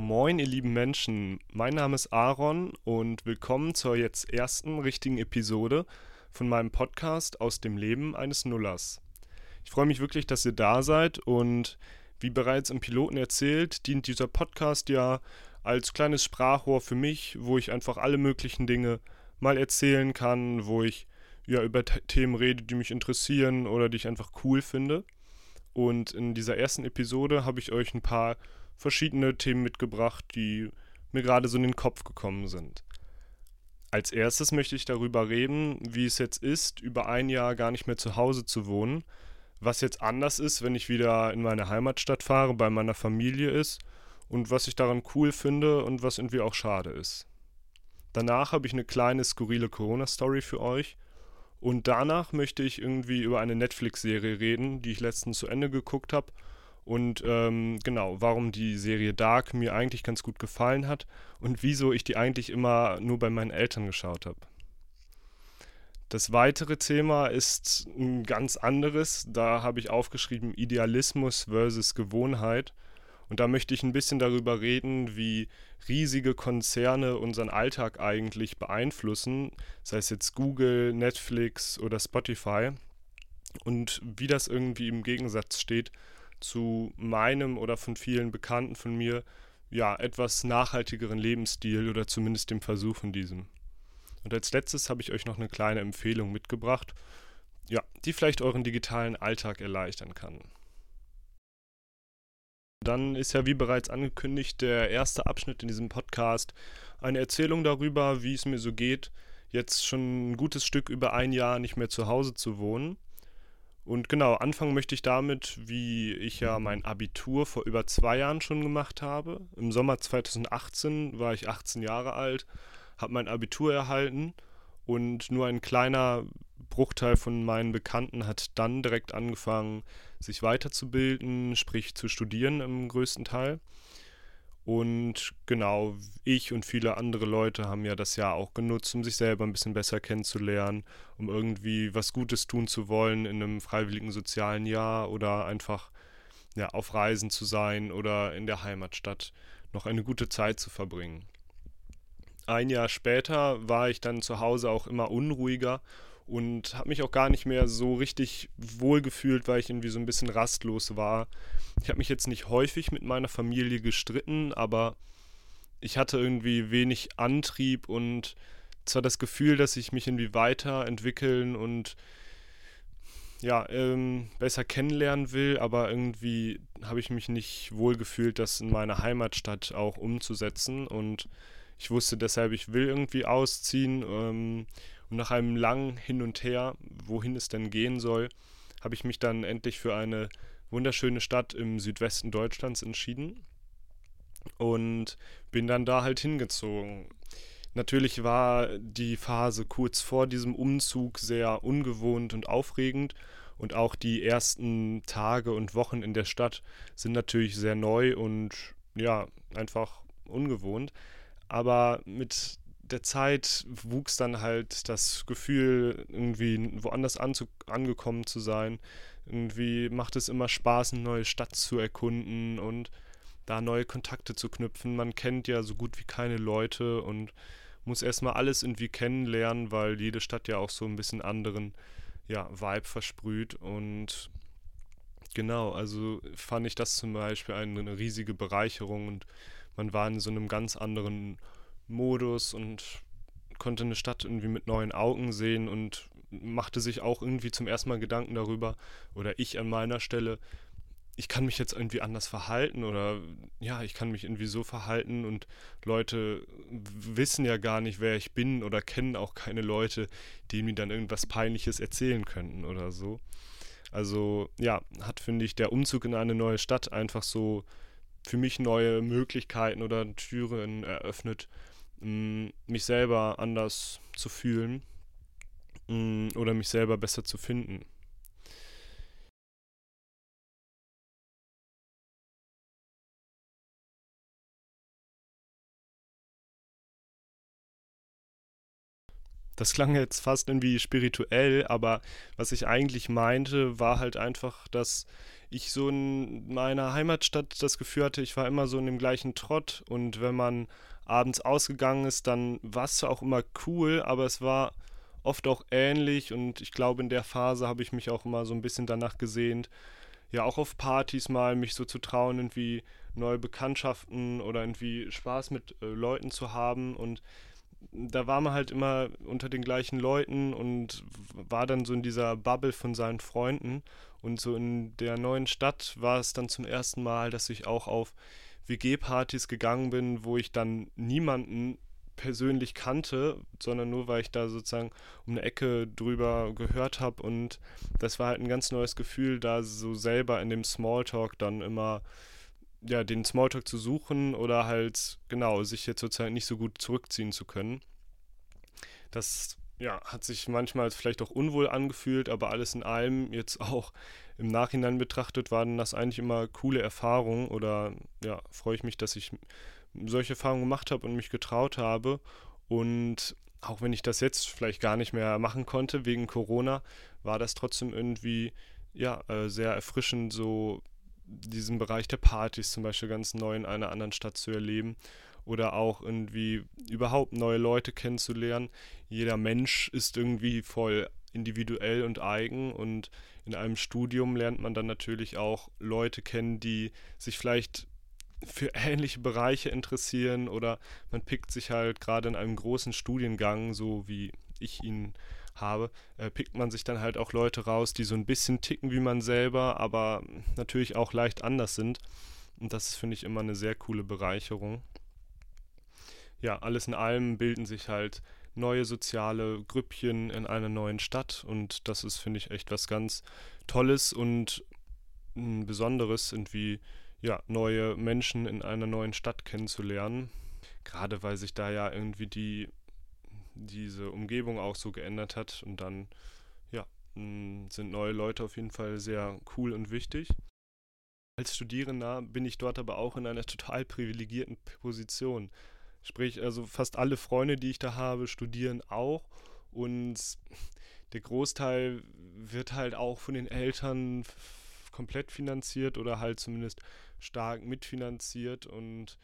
Moin, ihr lieben Menschen. Mein Name ist Aaron und willkommen zur jetzt ersten richtigen Episode von meinem Podcast aus dem Leben eines Nullers. Ich freue mich wirklich, dass ihr da seid und wie bereits im Piloten erzählt, dient dieser Podcast ja als kleines Sprachrohr für mich, wo ich einfach alle möglichen Dinge mal erzählen kann, wo ich ja über Themen rede, die mich interessieren oder die ich einfach cool finde. Und in dieser ersten Episode habe ich euch ein paar verschiedene Themen mitgebracht, die mir gerade so in den Kopf gekommen sind. Als erstes möchte ich darüber reden, wie es jetzt ist, über ein Jahr gar nicht mehr zu Hause zu wohnen, was jetzt anders ist, wenn ich wieder in meine Heimatstadt fahre, bei meiner Familie ist und was ich daran cool finde und was irgendwie auch schade ist. Danach habe ich eine kleine skurrile Corona-Story für euch und danach möchte ich irgendwie über eine Netflix-Serie reden, die ich letztens zu Ende geguckt habe und ähm, genau, warum die Serie Dark mir eigentlich ganz gut gefallen hat und wieso ich die eigentlich immer nur bei meinen Eltern geschaut habe. Das weitere Thema ist ein ganz anderes. Da habe ich aufgeschrieben Idealismus versus Gewohnheit. Und da möchte ich ein bisschen darüber reden, wie riesige Konzerne unseren Alltag eigentlich beeinflussen, sei es jetzt Google, Netflix oder Spotify, und wie das irgendwie im Gegensatz steht zu meinem oder von vielen Bekannten von mir, ja, etwas nachhaltigeren Lebensstil oder zumindest dem Versuch in diesem. Und als letztes habe ich euch noch eine kleine Empfehlung mitgebracht, ja, die vielleicht euren digitalen Alltag erleichtern kann. Dann ist ja wie bereits angekündigt der erste Abschnitt in diesem Podcast eine Erzählung darüber, wie es mir so geht, jetzt schon ein gutes Stück über ein Jahr nicht mehr zu Hause zu wohnen. Und genau, anfangen möchte ich damit, wie ich ja mein Abitur vor über zwei Jahren schon gemacht habe. Im Sommer 2018 war ich 18 Jahre alt, habe mein Abitur erhalten und nur ein kleiner Bruchteil von meinen Bekannten hat dann direkt angefangen, sich weiterzubilden, sprich zu studieren im größten Teil. Und genau, ich und viele andere Leute haben ja das Jahr auch genutzt, um sich selber ein bisschen besser kennenzulernen, um irgendwie was Gutes tun zu wollen in einem freiwilligen sozialen Jahr oder einfach ja, auf Reisen zu sein oder in der Heimatstadt noch eine gute Zeit zu verbringen. Ein Jahr später war ich dann zu Hause auch immer unruhiger und habe mich auch gar nicht mehr so richtig wohl gefühlt, weil ich irgendwie so ein bisschen rastlos war. Ich habe mich jetzt nicht häufig mit meiner Familie gestritten, aber ich hatte irgendwie wenig Antrieb und zwar das Gefühl, dass ich mich irgendwie weiterentwickeln und ja, ähm, besser kennenlernen will, aber irgendwie habe ich mich nicht wohl gefühlt, das in meiner Heimatstadt auch umzusetzen und ich wusste deshalb, ich will irgendwie ausziehen ähm, und nach einem langen Hin und Her, wohin es denn gehen soll, habe ich mich dann endlich für eine wunderschöne Stadt im Südwesten Deutschlands entschieden und bin dann da halt hingezogen. Natürlich war die Phase kurz vor diesem Umzug sehr ungewohnt und aufregend und auch die ersten Tage und Wochen in der Stadt sind natürlich sehr neu und ja, einfach ungewohnt. Aber mit der Zeit wuchs dann halt das Gefühl, irgendwie woanders angekommen zu sein. Irgendwie macht es immer Spaß, eine neue Stadt zu erkunden und da neue Kontakte zu knüpfen. Man kennt ja so gut wie keine Leute und muss erstmal alles irgendwie kennenlernen, weil jede Stadt ja auch so ein bisschen anderen ja, Vibe versprüht. Und genau, also fand ich das zum Beispiel eine riesige Bereicherung und man war in so einem ganz anderen Modus und konnte eine Stadt irgendwie mit neuen Augen sehen und machte sich auch irgendwie zum ersten Mal Gedanken darüber, oder ich an meiner Stelle, ich kann mich jetzt irgendwie anders verhalten oder ja, ich kann mich irgendwie so verhalten und Leute wissen ja gar nicht, wer ich bin oder kennen auch keine Leute, die mir dann irgendwas Peinliches erzählen könnten oder so. Also ja, hat, finde ich, der Umzug in eine neue Stadt einfach so für mich neue Möglichkeiten oder Türen eröffnet, mich selber anders zu fühlen oder mich selber besser zu finden. Das klang jetzt fast irgendwie spirituell, aber was ich eigentlich meinte, war halt einfach, dass ich so in meiner Heimatstadt das Gefühl hatte, ich war immer so in dem gleichen Trott. Und wenn man abends ausgegangen ist, dann war es zwar auch immer cool, aber es war oft auch ähnlich. Und ich glaube, in der Phase habe ich mich auch immer so ein bisschen danach gesehnt, ja, auch auf Partys mal mich so zu trauen, irgendwie neue Bekanntschaften oder irgendwie Spaß mit äh, Leuten zu haben. Und da war man halt immer unter den gleichen Leuten und war dann so in dieser Bubble von seinen Freunden. Und so in der neuen Stadt war es dann zum ersten Mal, dass ich auch auf WG-Partys gegangen bin, wo ich dann niemanden persönlich kannte, sondern nur weil ich da sozusagen um eine Ecke drüber gehört habe und das war halt ein ganz neues Gefühl, da so selber in dem Smalltalk dann immer ja, den Smalltalk zu suchen oder halt genau sich jetzt sozusagen nicht so gut zurückziehen zu können. Das ja, hat sich manchmal vielleicht auch unwohl angefühlt, aber alles in allem jetzt auch im Nachhinein betrachtet waren das eigentlich immer coole Erfahrungen oder ja, freue ich mich, dass ich solche Erfahrungen gemacht habe und mich getraut habe. Und auch wenn ich das jetzt vielleicht gar nicht mehr machen konnte wegen Corona, war das trotzdem irgendwie ja äh, sehr erfrischend, so diesen Bereich der Partys zum Beispiel ganz neu in einer anderen Stadt zu erleben oder auch irgendwie überhaupt neue Leute kennenzulernen. Jeder Mensch ist irgendwie voll individuell und eigen und in einem Studium lernt man dann natürlich auch Leute kennen, die sich vielleicht für ähnliche Bereiche interessieren oder man pickt sich halt gerade in einem großen Studiengang, so wie ich ihn habe, äh, pickt man sich dann halt auch Leute raus, die so ein bisschen ticken wie man selber, aber natürlich auch leicht anders sind. Und das finde ich immer eine sehr coole Bereicherung. Ja, alles in allem bilden sich halt neue soziale Grüppchen in einer neuen Stadt und das ist, finde ich, echt was ganz Tolles und ein Besonderes, irgendwie ja, neue Menschen in einer neuen Stadt kennenzulernen. Gerade weil sich da ja irgendwie die diese Umgebung auch so geändert hat und dann ja, sind neue Leute auf jeden Fall sehr cool und wichtig. Als Studierender bin ich dort aber auch in einer total privilegierten Position. Sprich, also fast alle Freunde, die ich da habe, studieren auch und der Großteil wird halt auch von den Eltern komplett finanziert oder halt zumindest stark mitfinanziert und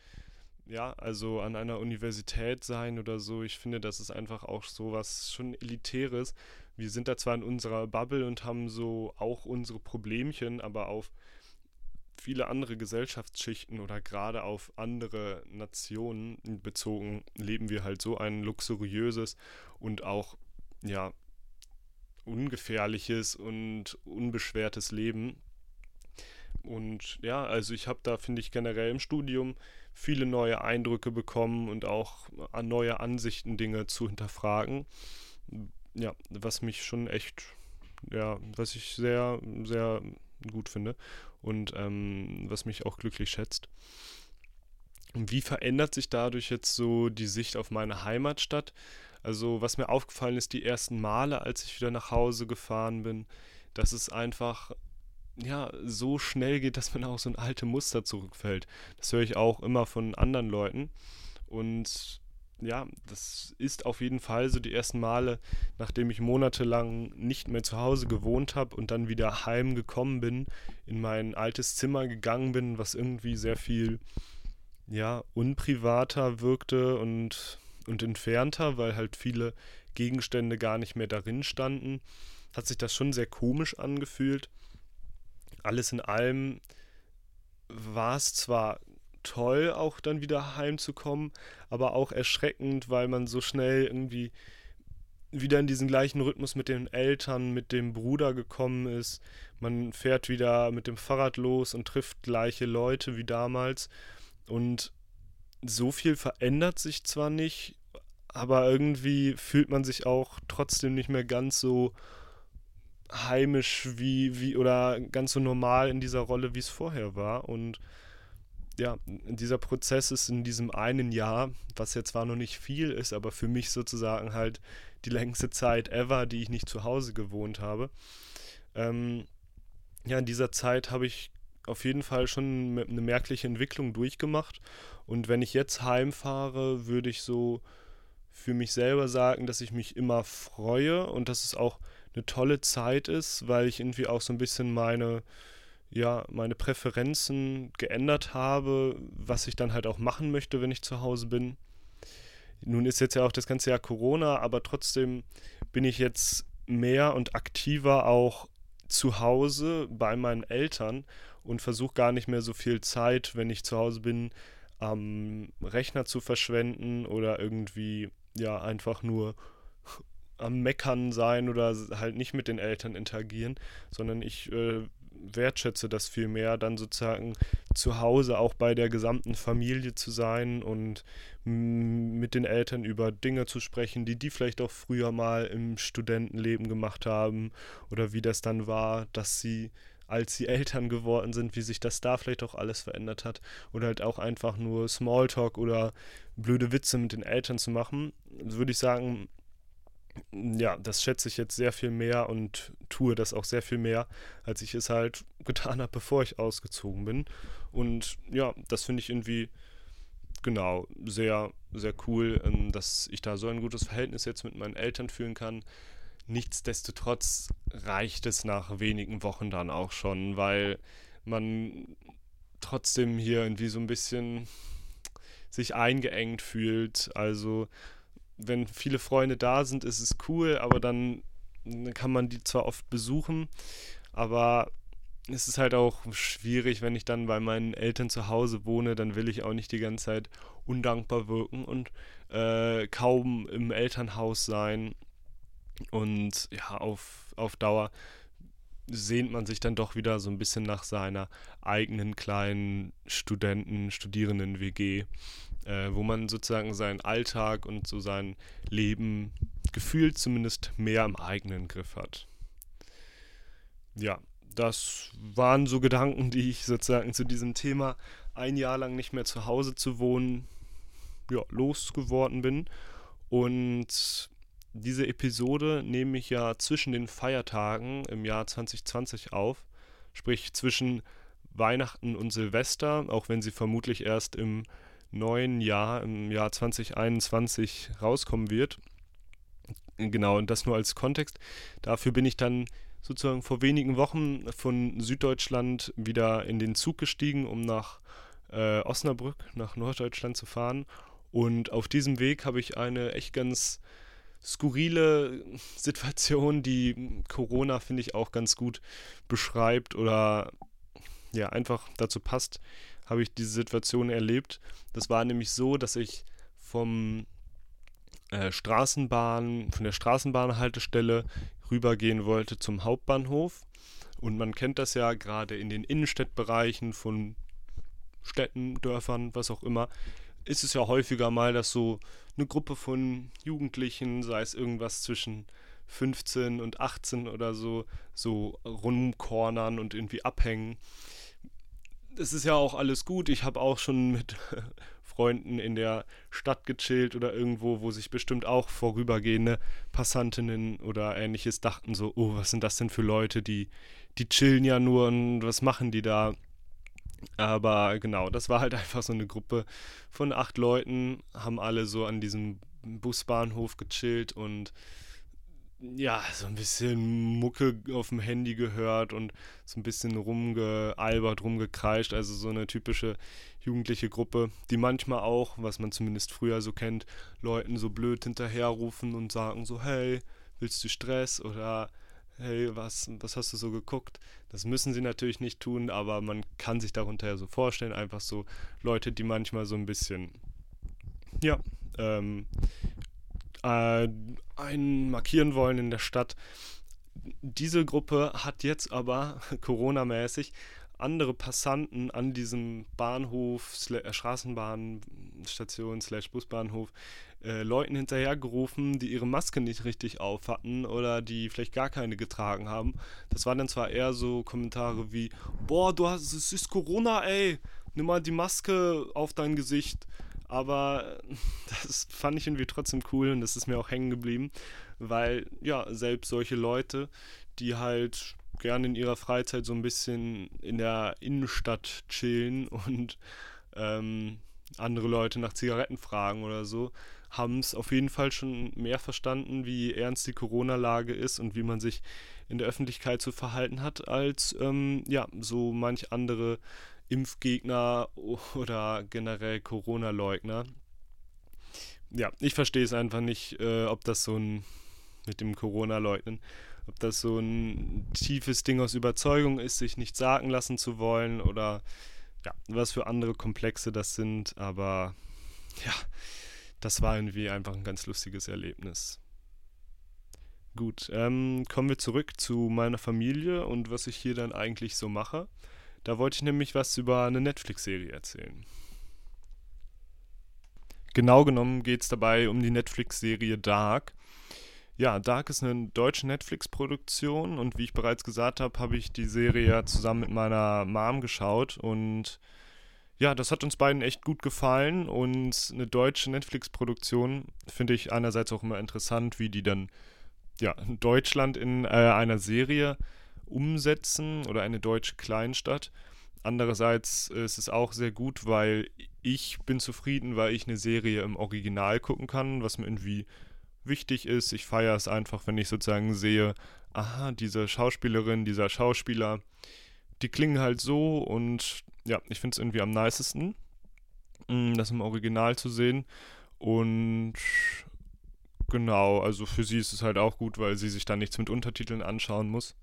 ja, also an einer Universität sein oder so, ich finde, das ist einfach auch so was schon Elitäres. Wir sind da zwar in unserer Bubble und haben so auch unsere Problemchen, aber auf viele andere Gesellschaftsschichten oder gerade auf andere Nationen bezogen leben wir halt so ein luxuriöses und auch ja ungefährliches und unbeschwertes Leben. Und ja, also ich habe da, finde ich, generell im Studium viele neue Eindrücke bekommen und auch neue Ansichten, Dinge zu hinterfragen. Ja, was mich schon echt, ja, was ich sehr, sehr gut finde und ähm, was mich auch glücklich schätzt. Wie verändert sich dadurch jetzt so die Sicht auf meine Heimatstadt? Also, was mir aufgefallen ist, die ersten Male, als ich wieder nach Hause gefahren bin, dass es einfach ja, so schnell geht, dass man auch so ein alte Muster zurückfällt. Das höre ich auch immer von anderen Leuten. Und ja, das ist auf jeden Fall so die ersten Male, nachdem ich monatelang nicht mehr zu Hause gewohnt habe und dann wieder heimgekommen bin, in mein altes Zimmer gegangen bin, was irgendwie sehr viel, ja, unprivater wirkte und, und entfernter, weil halt viele Gegenstände gar nicht mehr darin standen, hat sich das schon sehr komisch angefühlt alles in allem war es zwar toll, auch dann wieder heimzukommen, aber auch erschreckend, weil man so schnell irgendwie wieder in diesen gleichen Rhythmus mit den Eltern, mit dem Bruder gekommen ist. Man fährt wieder mit dem Fahrrad los und trifft gleiche Leute wie damals. Und so viel verändert sich zwar nicht, aber irgendwie fühlt man sich auch trotzdem nicht mehr ganz so heimisch wie, wie oder ganz so normal in dieser Rolle, wie es vorher war. Und ja, dieser Prozess ist in diesem einen Jahr, was jetzt zwar noch nicht viel ist, aber für mich sozusagen halt die längste Zeit ever, die ich nicht zu Hause gewohnt habe. Ähm, ja, in dieser Zeit habe ich auf jeden Fall schon eine merkliche Entwicklung durchgemacht. Und wenn ich jetzt heimfahre, würde ich so für mich selber sagen, dass ich mich immer freue und dass es auch eine tolle Zeit ist, weil ich irgendwie auch so ein bisschen meine, ja, meine Präferenzen geändert habe, was ich dann halt auch machen möchte, wenn ich zu Hause bin. Nun ist jetzt ja auch das ganze Jahr Corona, aber trotzdem bin ich jetzt mehr und aktiver auch zu Hause bei meinen Eltern und versuche gar nicht mehr so viel Zeit, wenn ich zu Hause bin, am Rechner zu verschwenden oder irgendwie ja einfach nur am Meckern sein oder halt nicht mit den Eltern interagieren, sondern ich äh, wertschätze das viel mehr, dann sozusagen zu Hause auch bei der gesamten Familie zu sein und mit den Eltern über Dinge zu sprechen, die die vielleicht auch früher mal im Studentenleben gemacht haben oder wie das dann war, dass sie als sie Eltern geworden sind, wie sich das da vielleicht auch alles verändert hat oder halt auch einfach nur Smalltalk oder blöde Witze mit den Eltern zu machen, würde ich sagen, ja, das schätze ich jetzt sehr viel mehr und tue das auch sehr viel mehr, als ich es halt getan habe, bevor ich ausgezogen bin. Und ja, das finde ich irgendwie genau sehr, sehr cool, ähm, dass ich da so ein gutes Verhältnis jetzt mit meinen Eltern führen kann. Nichtsdestotrotz reicht es nach wenigen Wochen dann auch schon, weil man trotzdem hier irgendwie so ein bisschen sich eingeengt fühlt. Also wenn viele Freunde da sind, ist es cool, aber dann kann man die zwar oft besuchen, aber es ist halt auch schwierig, wenn ich dann bei meinen Eltern zu Hause wohne, dann will ich auch nicht die ganze Zeit undankbar wirken und äh, kaum im Elternhaus sein. Und ja, auf, auf Dauer sehnt man sich dann doch wieder so ein bisschen nach seiner eigenen kleinen Studenten, Studierenden-WG äh, wo man sozusagen seinen Alltag und so sein Leben gefühlt zumindest mehr im eigenen Griff hat. Ja, das waren so Gedanken, die ich sozusagen zu diesem Thema ein Jahr lang nicht mehr zu Hause zu wohnen, ja, losgeworden bin. Und diese Episode nehme ich ja zwischen den Feiertagen im Jahr 2020 auf, sprich zwischen Weihnachten und Silvester, auch wenn sie vermutlich erst im neuen Jahr, im Jahr 2021 rauskommen wird. Genau, und das nur als Kontext. Dafür bin ich dann sozusagen vor wenigen Wochen von Süddeutschland wieder in den Zug gestiegen, um nach äh, Osnabrück, nach Norddeutschland zu fahren. Und auf diesem Weg habe ich eine echt ganz skurrile Situation, die Corona, finde ich, auch ganz gut beschreibt oder ja, einfach dazu passt habe ich diese Situation erlebt. Das war nämlich so, dass ich vom äh, Straßenbahn, von der Straßenbahnhaltestelle rübergehen wollte zum Hauptbahnhof. Und man kennt das ja gerade in den Innenstädtbereichen von Städten, Dörfern, was auch immer, ist es ja häufiger mal, dass so eine Gruppe von Jugendlichen, sei es irgendwas zwischen 15 und 18 oder so, so rumkornern und irgendwie abhängen es ist ja auch alles gut. Ich habe auch schon mit Freunden in der Stadt gechillt oder irgendwo, wo sich bestimmt auch vorübergehende Passantinnen oder ähnliches dachten so, oh, was sind das denn für Leute, die, die chillen ja nur und was machen die da? Aber genau, das war halt einfach so eine Gruppe von acht Leuten, haben alle so an diesem Busbahnhof gechillt und ja, so ein bisschen Mucke auf dem Handy gehört und so ein bisschen rumgealbert, rumgekreischt. Also so eine typische jugendliche Gruppe, die manchmal auch, was man zumindest früher so kennt, Leuten so blöd hinterherrufen und sagen so, hey, willst du Stress? Oder hey, was, was hast du so geguckt? Das müssen sie natürlich nicht tun, aber man kann sich darunter ja so vorstellen, einfach so Leute, die manchmal so ein bisschen, ja, ähm, äh, einen markieren wollen in der Stadt. Diese Gruppe hat jetzt aber Corona-mäßig andere Passanten an diesem Bahnhof, äh, Straßenbahnstation, slash Busbahnhof, äh, Leuten hinterhergerufen, die ihre Maske nicht richtig auf hatten oder die vielleicht gar keine getragen haben. Das waren dann zwar eher so Kommentare wie, boah, du hast, es ist Corona, ey, nimm mal die Maske auf dein Gesicht. Aber das fand ich irgendwie trotzdem cool und das ist mir auch hängen geblieben, weil ja, selbst solche Leute, die halt gerne in ihrer Freizeit so ein bisschen in der Innenstadt chillen und ähm, andere Leute nach Zigaretten fragen oder so, haben es auf jeden Fall schon mehr verstanden, wie ernst die Corona-Lage ist und wie man sich in der Öffentlichkeit zu verhalten hat, als ähm, ja, so manch andere Impfgegner oder generell Corona-Leugner. Ja, ich verstehe es einfach nicht, äh, ob das so ein mit dem Corona-Leugnen, ob das so ein tiefes Ding aus Überzeugung ist, sich nicht sagen lassen zu wollen oder ja, was für andere Komplexe das sind, aber ja, das war irgendwie einfach ein ganz lustiges Erlebnis. Gut, ähm, kommen wir zurück zu meiner Familie und was ich hier dann eigentlich so mache. Da wollte ich nämlich was über eine Netflix-Serie erzählen. Genau genommen geht es dabei um die Netflix-Serie Dark. Ja, Dark ist eine deutsche Netflix-Produktion und wie ich bereits gesagt habe, habe ich die Serie ja zusammen mit meiner Mom geschaut und ja, das hat uns beiden echt gut gefallen und eine deutsche Netflix-Produktion finde ich einerseits auch immer interessant, wie die dann ja, Deutschland in äh, einer Serie umsetzen oder eine deutsche Kleinstadt. Andererseits ist es auch sehr gut, weil ich bin zufrieden, weil ich eine Serie im Original gucken kann, was mir irgendwie wichtig ist. Ich feiere es einfach, wenn ich sozusagen sehe, aha, diese Schauspielerin, dieser Schauspieler, die klingen halt so und ja, ich finde es irgendwie am nicesten, mm, das im Original zu sehen. Und genau, also für sie ist es halt auch gut, weil sie sich dann nichts mit Untertiteln anschauen muss.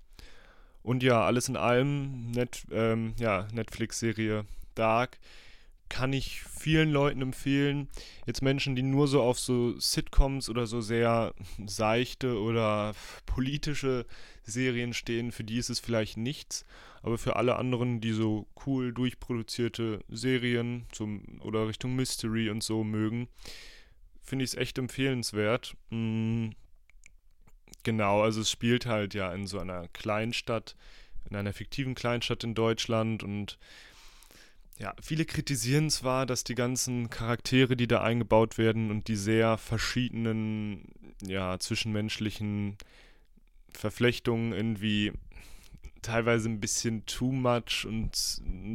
Und ja, alles in allem, Net, ähm, ja, Netflix-Serie Dark kann ich vielen Leuten empfehlen. Jetzt Menschen, die nur so auf so Sitcoms oder so sehr seichte oder politische Serien stehen, für die ist es vielleicht nichts. Aber für alle anderen, die so cool durchproduzierte Serien zum, oder Richtung Mystery und so mögen, finde ich es echt empfehlenswert. Mhm. Genau, also es spielt halt ja in so einer Kleinstadt, in einer fiktiven Kleinstadt in Deutschland und ja, viele kritisieren zwar, dass die ganzen Charaktere, die da eingebaut werden und die sehr verschiedenen, ja, zwischenmenschlichen Verflechtungen irgendwie teilweise ein bisschen too much und,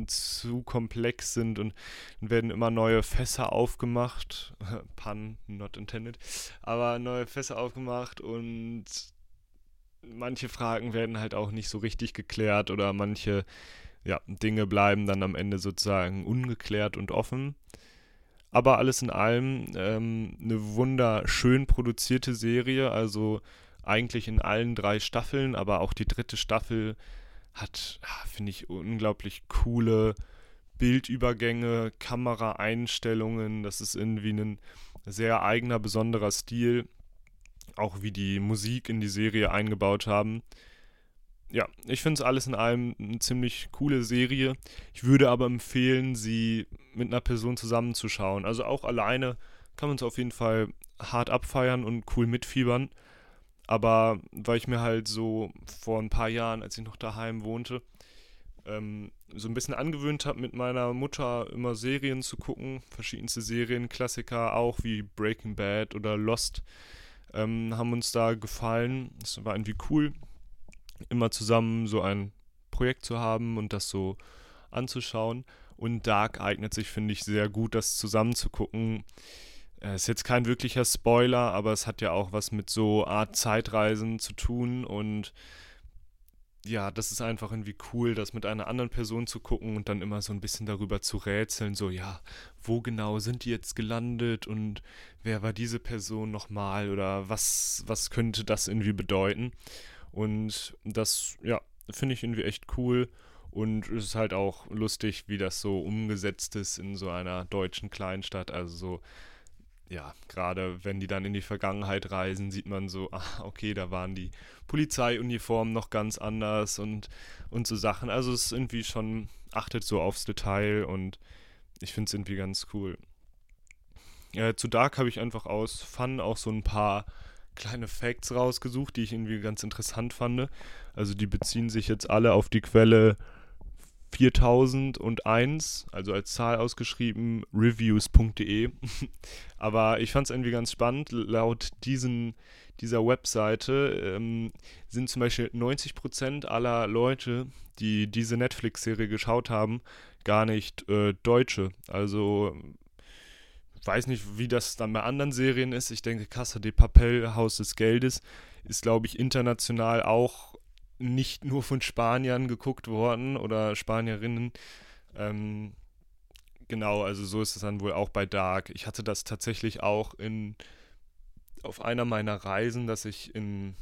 zu komplex sind und werden immer neue Fässer aufgemacht. Pun not intended. Aber neue Fässer aufgemacht und manche Fragen werden halt auch nicht so richtig geklärt oder manche ja, Dinge bleiben dann am Ende sozusagen ungeklärt und offen. Aber alles in allem ähm, eine wunderschön produzierte Serie, also eigentlich in allen drei Staffeln, aber auch die dritte Staffel hat, finde ich, unglaublich coole Bildübergänge, Kameraeinstellungen. Das ist irgendwie ein sehr eigener, besonderer Stil. Auch wie die Musik in die Serie eingebaut haben ja, ich finde es alles in allem eine ziemlich coole Serie. Ich würde aber empfehlen, sie mit einer Person zusammenzuschauen. Also auch alleine kann man es auf jeden Fall hart abfeiern und cool mitfiebern. Aber weil ich mir halt so vor ein paar Jahren, als ich noch daheim wohnte, ähm, so ein bisschen angewöhnt habe, mit meiner Mutter immer Serien zu gucken, verschiedenste Serien, Klassiker auch wie Breaking Bad oder Lost, ähm, haben uns da gefallen. Das war irgendwie cool immer zusammen so ein Projekt zu haben und das so anzuschauen. Und Dark eignet sich, finde ich, sehr gut, das zusammen zu gucken. Es äh, ist jetzt kein wirklicher Spoiler, aber es hat ja auch was mit so Art Zeitreisen zu tun und ja, das ist einfach irgendwie cool, das mit einer anderen Person zu gucken und dann immer so ein bisschen darüber zu rätseln, so ja, wo genau sind die jetzt gelandet und wer war diese Person nochmal oder was, was könnte das irgendwie bedeuten? Und das, ja, finde ich irgendwie echt cool. Und es ist halt auch lustig, wie das so umgesetzt ist in so einer deutschen Kleinstadt. Also so, ja, gerade wenn die dann in die Vergangenheit reisen, sieht man so, ah, okay, da waren die Polizeiuniformen noch ganz anders und, und so Sachen. Also es ist irgendwie schon, achtet so aufs Detail und ich finde es irgendwie ganz cool. Äh, zu Dark habe ich einfach aus Fun auch so ein paar kleine Facts rausgesucht, die ich irgendwie ganz interessant fand. Also die beziehen sich jetzt alle auf die Quelle 4001, also als Zahl ausgeschrieben, reviews.de. Aber ich fand es irgendwie ganz spannend. Laut diesen, dieser Webseite ähm, sind zum Beispiel 90% aller Leute, die diese Netflix-Serie geschaut haben, gar nicht äh, Deutsche. Also weiß nicht, wie das dann bei anderen Serien ist. Ich denke, Casa de Papel, Haus des Geldes, ist, glaube ich, international auch nicht nur von Spaniern geguckt worden oder Spanierinnen. Ähm, genau, also so ist es dann wohl auch bei Dark. Ich hatte das tatsächlich auch in auf einer meiner Reisen, dass ich in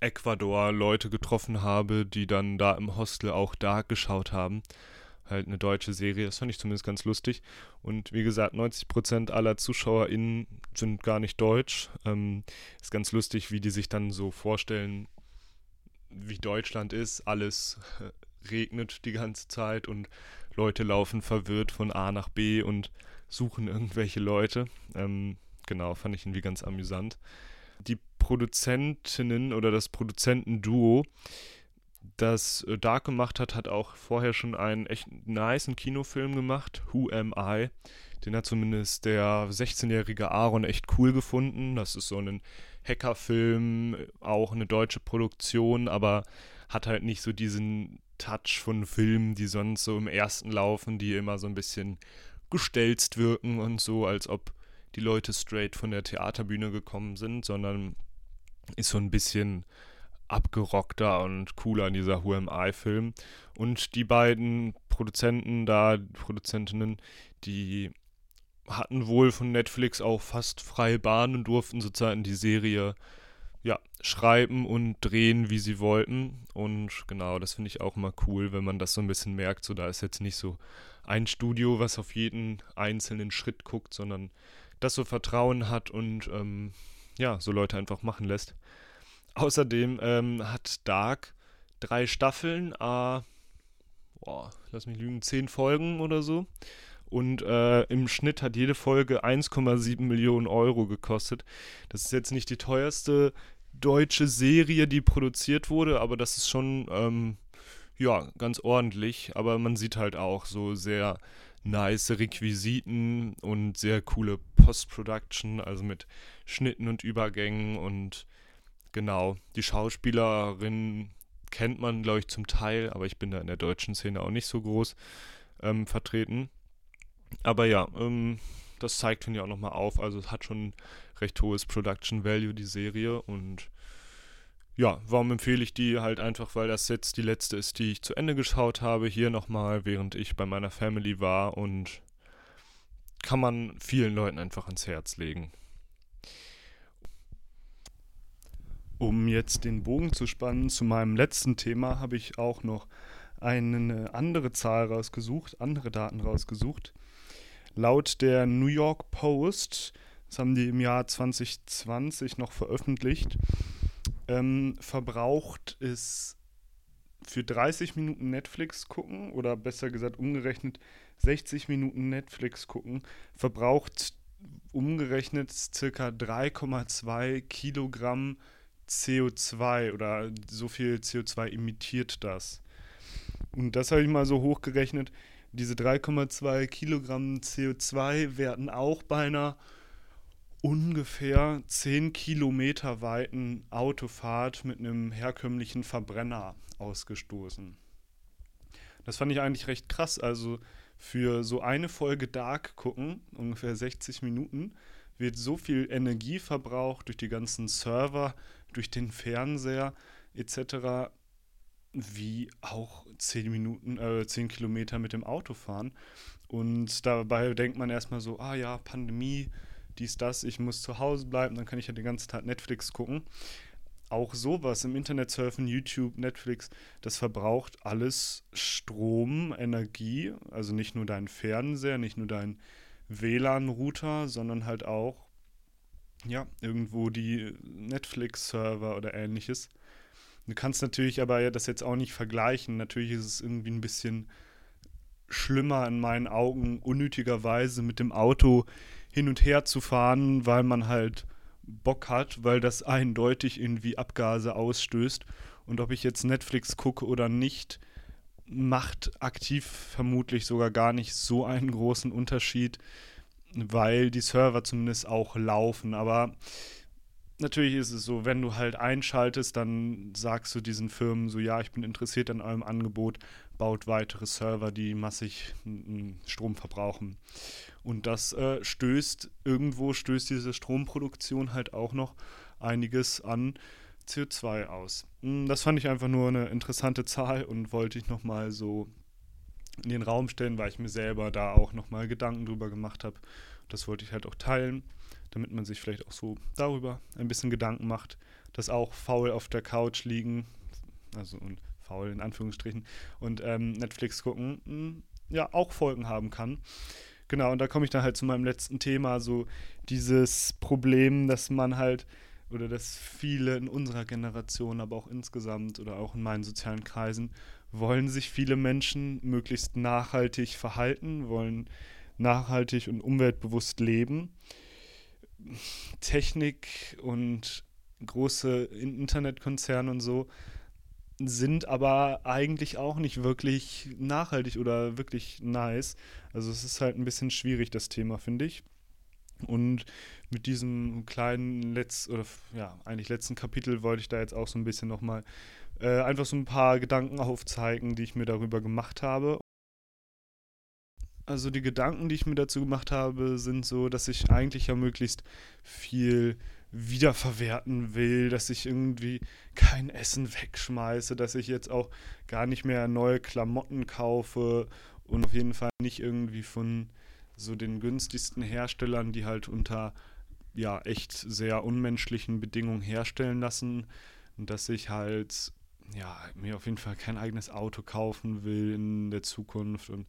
Ecuador Leute getroffen habe, die dann da im Hostel auch Dark geschaut haben. Halt eine deutsche Serie, das fand ich zumindest ganz lustig. Und wie gesagt, 90% aller ZuschauerInnen sind gar nicht deutsch. Ähm, ist ganz lustig, wie die sich dann so vorstellen, wie Deutschland ist. Alles regnet die ganze Zeit und Leute laufen verwirrt von A nach B und suchen irgendwelche Leute. Ähm, genau, fand ich irgendwie ganz amüsant. Die Produzentinnen oder das Produzentenduo, das äh, Dark gemacht hat, hat auch vorher schon einen echt niceen Kinofilm gemacht, Who Am I? Den hat zumindest der 16-jährige Aaron echt cool gefunden. Das ist so ein Hackerfilm, auch eine deutsche Produktion, aber hat halt nicht so diesen Touch von Filmen, die sonst so im ersten laufen, die immer so ein bisschen gestelzt wirken und so, als ob die Leute straight von der Theaterbühne gekommen sind, sondern ist so ein bisschen abgerockter und cooler in dieser HMI-Film. Und die beiden Produzenten da, Produzentinnen, die hatten wohl von Netflix auch fast freie Bahn und durften sozusagen die Serie ja, schreiben und drehen, wie sie wollten. Und genau, das finde ich auch immer cool, wenn man das so ein bisschen merkt. So, da ist jetzt nicht so ein Studio, was auf jeden einzelnen Schritt guckt, sondern das so Vertrauen hat und ähm, ja, so Leute einfach machen lässt. Außerdem ähm, hat Dark drei Staffeln, äh, boah, lass mich lügen, zehn Folgen oder so. Und äh, im Schnitt hat jede Folge 1,7 Millionen Euro gekostet. Das ist jetzt nicht die teuerste deutsche Serie, die produziert wurde, aber das ist schon, ähm, ja, ganz ordentlich. Aber man sieht halt auch so sehr nice Requisiten und sehr coole Post-Production, also mit Schnitten und Übergängen und genau, die Schauspielerin kennt man, glaube ich, zum Teil, aber ich bin da in der deutschen Szene auch nicht so groß ähm, vertreten. Aber ja, ähm, das zeigt, finde ich, auch nochmal auf. Also es hat schon recht hohes Production Value, die Serie. Und ja, warum empfehle ich die? Halt einfach, weil das jetzt die letzte ist, die ich zu Ende geschaut habe. Hier nochmal, während ich bei meiner Family war. Und kann man vielen Leuten einfach ans Herz legen. Um jetzt den Bogen zu spannen zu meinem letzten Thema, habe ich auch noch eine andere Zahl rausgesucht, andere Daten rausgesucht. Laut der New York Post, das haben die im Jahr 2020 noch veröffentlicht, ähm, verbraucht es für 30 Minuten Netflix gucken oder besser gesagt umgerechnet 60 Minuten Netflix gucken, verbraucht umgerechnet circa 3,2 Kilogramm CO2 oder so viel CO2 emittiert das. Und das habe ich mal so hochgerechnet. Diese 3,2 Kilogramm CO2 werden auch bei einer ungefähr 10 Kilometer weiten Autofahrt mit einem herkömmlichen Verbrenner ausgestoßen. Das fand ich eigentlich recht krass. Also für so eine Folge Dark gucken, ungefähr 60 Minuten, wird so viel Energie verbraucht durch die ganzen Server, durch den Fernseher etc., wie auch 10 Minuten, äh, 10 Kilometer mit dem Auto fahren. Und dabei denkt man erstmal so, ah ja, Pandemie, dies, das, ich muss zu Hause bleiben, dann kann ich ja den ganzen Tag Netflix gucken. Auch sowas im Internet surfen, YouTube, Netflix, das verbraucht alles Strom, Energie, also nicht nur dein Fernseher, nicht nur dein WLAN-Router, sondern halt auch ja, irgendwo die Netflix-Server oder ähnliches. Du kannst natürlich aber das jetzt auch nicht vergleichen. Natürlich ist es irgendwie ein bisschen schlimmer in meinen Augen, unnötigerweise mit dem Auto hin und her zu fahren, weil man halt Bock hat, weil das eindeutig irgendwie Abgase ausstößt. Und ob ich jetzt Netflix gucke oder nicht, macht aktiv vermutlich sogar gar nicht so einen großen Unterschied weil die Server zumindest auch laufen. Aber natürlich ist es so, wenn du halt einschaltest, dann sagst du diesen Firmen so, ja, ich bin interessiert an eurem Angebot, baut weitere Server, die massig Strom verbrauchen. Und das äh, stößt, irgendwo stößt diese Stromproduktion halt auch noch einiges an CO2 aus. Hm, das fand ich einfach nur eine interessante Zahl und wollte ich nochmal so in den Raum stellen, weil ich mir selber da auch nochmal Gedanken drüber gemacht habe. Das wollte ich halt auch teilen, damit man sich vielleicht auch so darüber ein bisschen Gedanken macht, dass auch faul auf der Couch liegen, also und faul in Anführungsstrichen, und ähm, Netflix gucken, mh, hm, ja, auch Folgen haben kann. Genau, und da komme ich dann halt zu meinem letzten Thema, so dieses Problem, dass man halt oder dass viele in unserer Generation, aber auch insgesamt oder auch in meinen sozialen Kreisen, wollen sich viele Menschen möglichst nachhaltig verhalten, wollen nachhaltig und umweltbewusst leben. Technik und große Internetkonzerne und so sind aber eigentlich auch nicht wirklich nachhaltig oder wirklich nice. Also es ist halt ein bisschen schwierig, das Thema, finde ich. Und mit diesem kleinen Letz oder ja, eigentlich letzten Kapitel wollte ich da jetzt auch so ein bisschen nochmal äh, einfach so ein paar Gedanken aufzeigen, die ich mir darüber gemacht habe. Also die Gedanken, die ich mir dazu gemacht habe, sind so, dass ich eigentlich ja möglichst viel wiederverwerten will, dass ich irgendwie kein Essen wegschmeiße, dass ich jetzt auch gar nicht mehr neue Klamotten kaufe und auf jeden Fall nicht irgendwie von so den günstigsten Herstellern, die halt unter ja echt sehr unmenschlichen Bedingungen herstellen lassen dass ich halt ja mir auf jeden Fall kein eigenes Auto kaufen will in der Zukunft und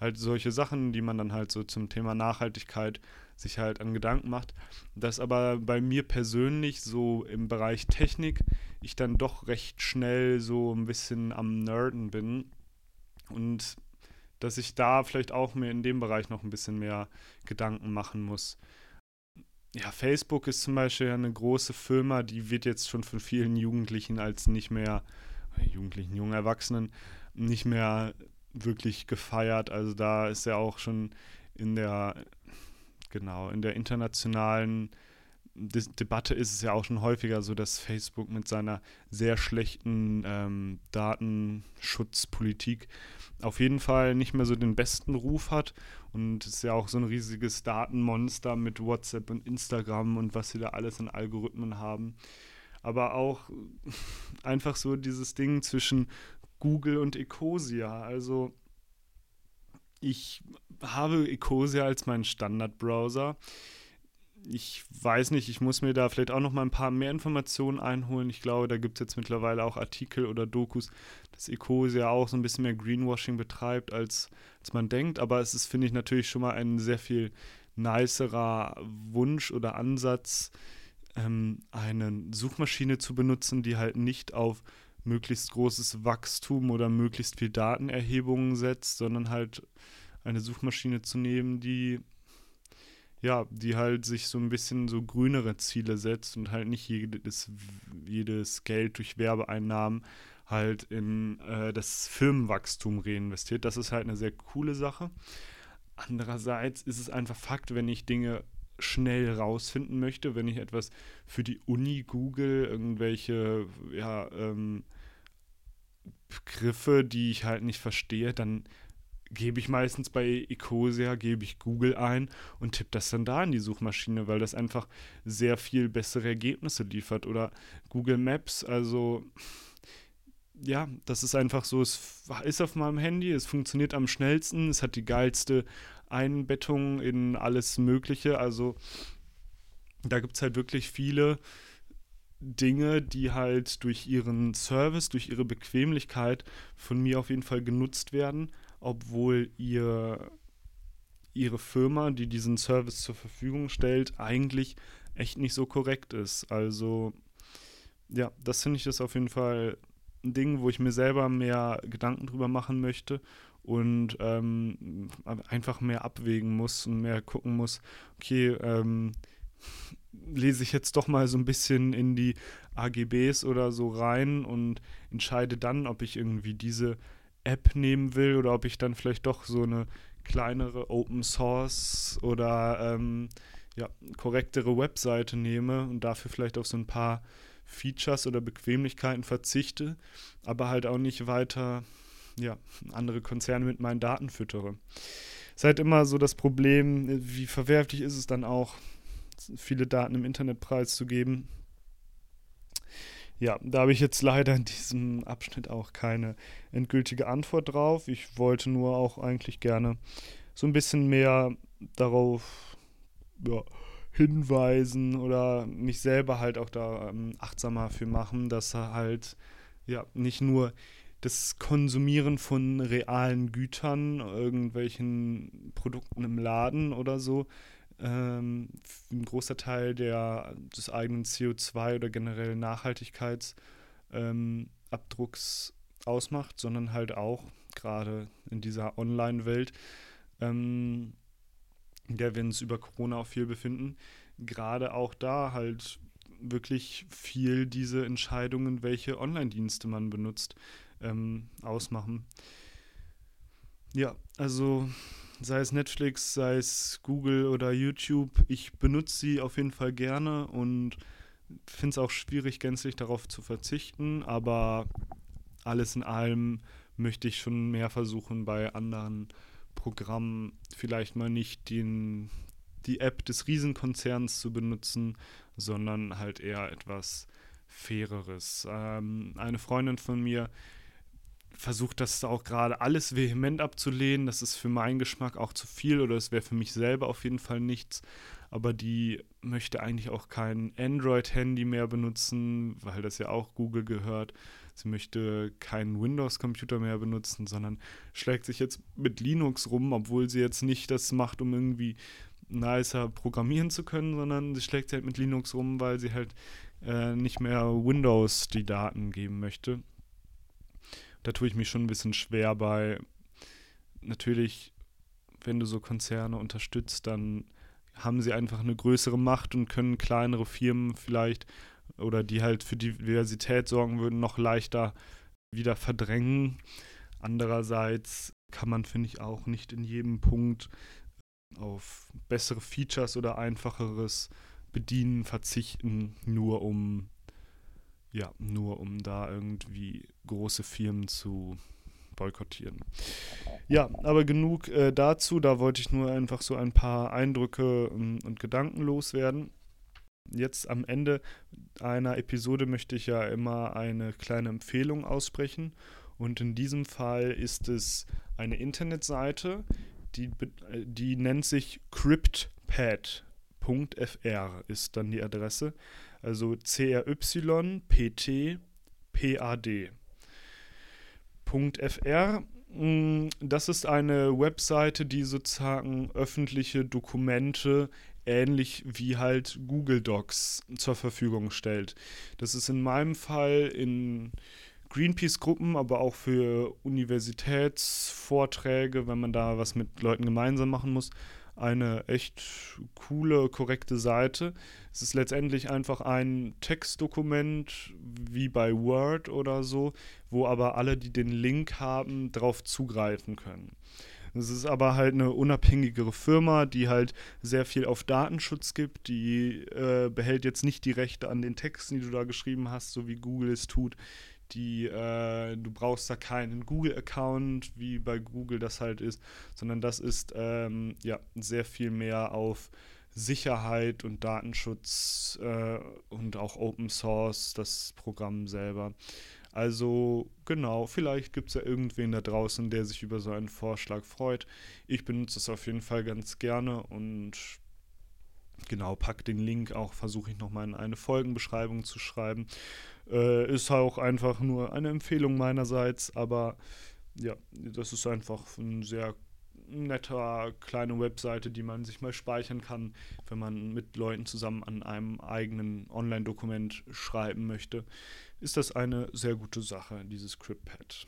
halt solche Sachen, die man dann halt so zum Thema Nachhaltigkeit sich halt an Gedanken macht, dass aber bei mir persönlich so im Bereich Technik ich dann doch recht schnell so ein bisschen am Nerden bin und dass ich da vielleicht auch mir in dem Bereich noch ein bisschen mehr Gedanken machen muss. Ja, Facebook ist zum Beispiel eine große Firma, die wird jetzt schon von vielen Jugendlichen als nicht mehr, Jugendlichen, jungen Erwachsenen, nicht mehr wirklich gefeiert. Also da ist ja auch schon in der, genau, in der internationalen De Debatte ist es ja auch schon häufiger so, dass Facebook mit seiner sehr schlechten ähm, Datenschutzpolitik auf jeden Fall nicht mehr so den besten Ruf hat. Und ist ja auch so ein riesiges Datenmonster mit WhatsApp und Instagram und was sie da alles an Algorithmen haben. Aber auch einfach so dieses Ding zwischen Google und Ecosia. Also ich habe Ecosia als meinen Standardbrowser. browser ich weiß nicht, ich muss mir da vielleicht auch noch mal ein paar mehr Informationen einholen. Ich glaube, da gibt es jetzt mittlerweile auch Artikel oder Dokus, dass Ecosia auch so ein bisschen mehr Greenwashing betreibt, als, als man denkt. Aber es ist, finde ich, natürlich schon mal ein sehr viel nicerer Wunsch oder Ansatz, ähm, eine Suchmaschine zu benutzen, die halt nicht auf möglichst großes Wachstum oder möglichst viel Datenerhebungen setzt, sondern halt eine Suchmaschine zu nehmen, die ja, die halt sich so ein bisschen so grünere Ziele setzt und halt nicht jedes, jedes Geld durch Werbeeinnahmen halt in äh, das Firmenwachstum reinvestiert. Das ist halt eine sehr coole Sache. Andererseits ist es einfach Fakt, wenn ich Dinge schnell rausfinden möchte, wenn ich etwas für die Uni google, irgendwelche ja, ähm, Begriffe, die ich halt nicht verstehe, dann gebe ich meistens bei Ecosia, gebe ich Google ein und tippe das dann da in die Suchmaschine, weil das einfach sehr viel bessere Ergebnisse liefert. Oder Google Maps, also ja, das ist einfach so, es ist auf meinem Handy, es funktioniert am schnellsten, es hat die geilste Einbettung in alles Mögliche. Also da gibt es halt wirklich viele Dinge, die halt durch ihren Service, durch ihre Bequemlichkeit von mir auf jeden Fall genutzt werden obwohl ihr, ihre Firma, die diesen Service zur Verfügung stellt, eigentlich echt nicht so korrekt ist. Also ja, das finde ich ist auf jeden Fall ein Ding, wo ich mir selber mehr Gedanken drüber machen möchte und ähm, einfach mehr abwägen muss und mehr gucken muss, okay, ähm, lese ich jetzt doch mal so ein bisschen in die AGBs oder so rein und entscheide dann, ob ich irgendwie diese App nehmen will oder ob ich dann vielleicht doch so eine kleinere Open Source oder ähm, ja, korrektere Webseite nehme und dafür vielleicht auf so ein paar Features oder Bequemlichkeiten verzichte, aber halt auch nicht weiter ja, andere Konzerne mit meinen Daten füttere. Es ist halt immer so das Problem, wie verwerflich ist es dann auch, viele Daten im Internet preiszugeben. Ja, da habe ich jetzt leider in diesem Abschnitt auch keine endgültige Antwort drauf. Ich wollte nur auch eigentlich gerne so ein bisschen mehr darauf ja, hinweisen oder mich selber halt auch da ähm, achtsamer für machen, dass halt ja nicht nur das Konsumieren von realen Gütern, irgendwelchen Produkten im Laden oder so, ähm, ein großer Teil der, des eigenen CO2 oder generell Nachhaltigkeitsabdrucks ähm, ausmacht, sondern halt auch gerade in dieser Online-Welt, ähm, in der wir uns über Corona auch viel befinden, gerade auch da halt wirklich viel diese Entscheidungen, welche Online-Dienste man benutzt, ähm, ausmachen. Ja, also sei es Netflix, sei es Google oder YouTube, ich benutze sie auf jeden Fall gerne und finde es auch schwierig, gänzlich darauf zu verzichten, aber alles in allem möchte ich schon mehr versuchen, bei anderen Programmen vielleicht mal nicht den, die App des Riesenkonzerns zu benutzen, sondern halt eher etwas Faireres. Ähm, eine Freundin von mir versucht das auch gerade alles vehement abzulehnen. Das ist für meinen Geschmack auch zu viel oder es wäre für mich selber auf jeden Fall nichts. Aber die möchte eigentlich auch kein Android-Handy mehr benutzen, weil das ja auch Google gehört. Sie möchte keinen Windows-Computer mehr benutzen, sondern schlägt sich jetzt mit Linux rum, obwohl sie jetzt nicht das macht, um irgendwie nicer programmieren zu können, sondern sie schlägt sich halt mit Linux rum, weil sie halt äh, nicht mehr Windows die Daten geben möchte da tue ich mich schon ein bisschen schwer bei. Natürlich, wenn du so Konzerne unterstützt, dann haben sie einfach eine größere Macht und können kleinere Firmen vielleicht oder die halt für Diversität sorgen würden, noch leichter wieder verdrängen. Andererseits kann man, finde ich, auch nicht in jedem Punkt auf bessere Features oder einfacheres Bedienen verzichten, nur um ja, nur um da irgendwie große Firmen zu boykottieren. Ja, aber genug äh, dazu. Da wollte ich nur einfach so ein paar Eindrücke und, ähm, und Gedanken loswerden. Jetzt am Ende einer Episode möchte ich ja immer eine kleine Empfehlung aussprechen. Und in diesem Fall ist es eine Internetseite, die, die nennt sich cryptpad.fr, ist dann die Adresse. Also CRYPT-PAD.fr. Mm, das ist eine Webseite, die sozusagen öffentliche Dokumente ähnlich wie halt Google Docs zur Verfügung stellt. Das ist in meinem Fall in Greenpeace-Gruppen, aber auch für Universitätsvorträge, wenn man da was mit Leuten gemeinsam machen muss, eine echt coole, korrekte Seite. Es ist letztendlich einfach ein Textdokument wie bei Word oder so, wo aber alle, die den Link haben, darauf zugreifen können. Es ist aber halt eine unabhängigere Firma, die halt sehr viel auf Datenschutz gibt. Die äh, behält jetzt nicht die Rechte an den Texten, die du da geschrieben hast, so wie Google es tut die, äh, du brauchst da keinen Google-Account, wie bei Google das halt ist, sondern das ist ähm, ja sehr viel mehr auf Sicherheit und Datenschutz äh, und auch Open Source, das Programm selber. Also genau, vielleicht gibt es ja irgendwen da draußen, der sich über so einen Vorschlag freut. Ich benutze es auf jeden Fall ganz gerne und genau, pack den Link auch, versuche ich nochmal in eine Folgenbeschreibung zu schreiben. Äh, ist auch einfach nur eine Empfehlung meinerseits, aber ja, das ist einfach ein sehr netter kleine Webseite, die man sich mal speichern kann, wenn man mit Leuten zusammen an einem eigenen Online-Dokument schreiben möchte, ist das eine sehr gute Sache, dieses ScriptPad.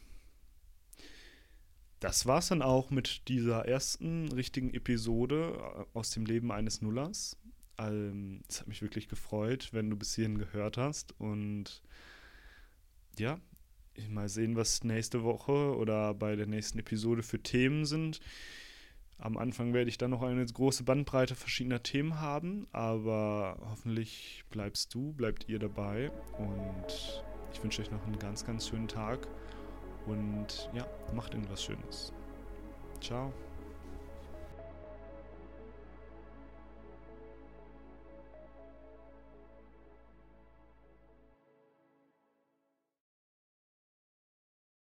Das war's dann auch mit dieser ersten richtigen Episode äh, aus dem Leben eines Nullers. Es hat mich wirklich gefreut, wenn du bis hierhin gehört hast. Und ja, mal sehen, was nächste Woche oder bei der nächsten Episode für Themen sind. Am Anfang werde ich dann noch eine große Bandbreite verschiedener Themen haben, aber hoffentlich bleibst du, bleibt ihr dabei und ich wünsche euch noch einen ganz, ganz schönen Tag und ja, macht irgendwas Schönes. Ciao.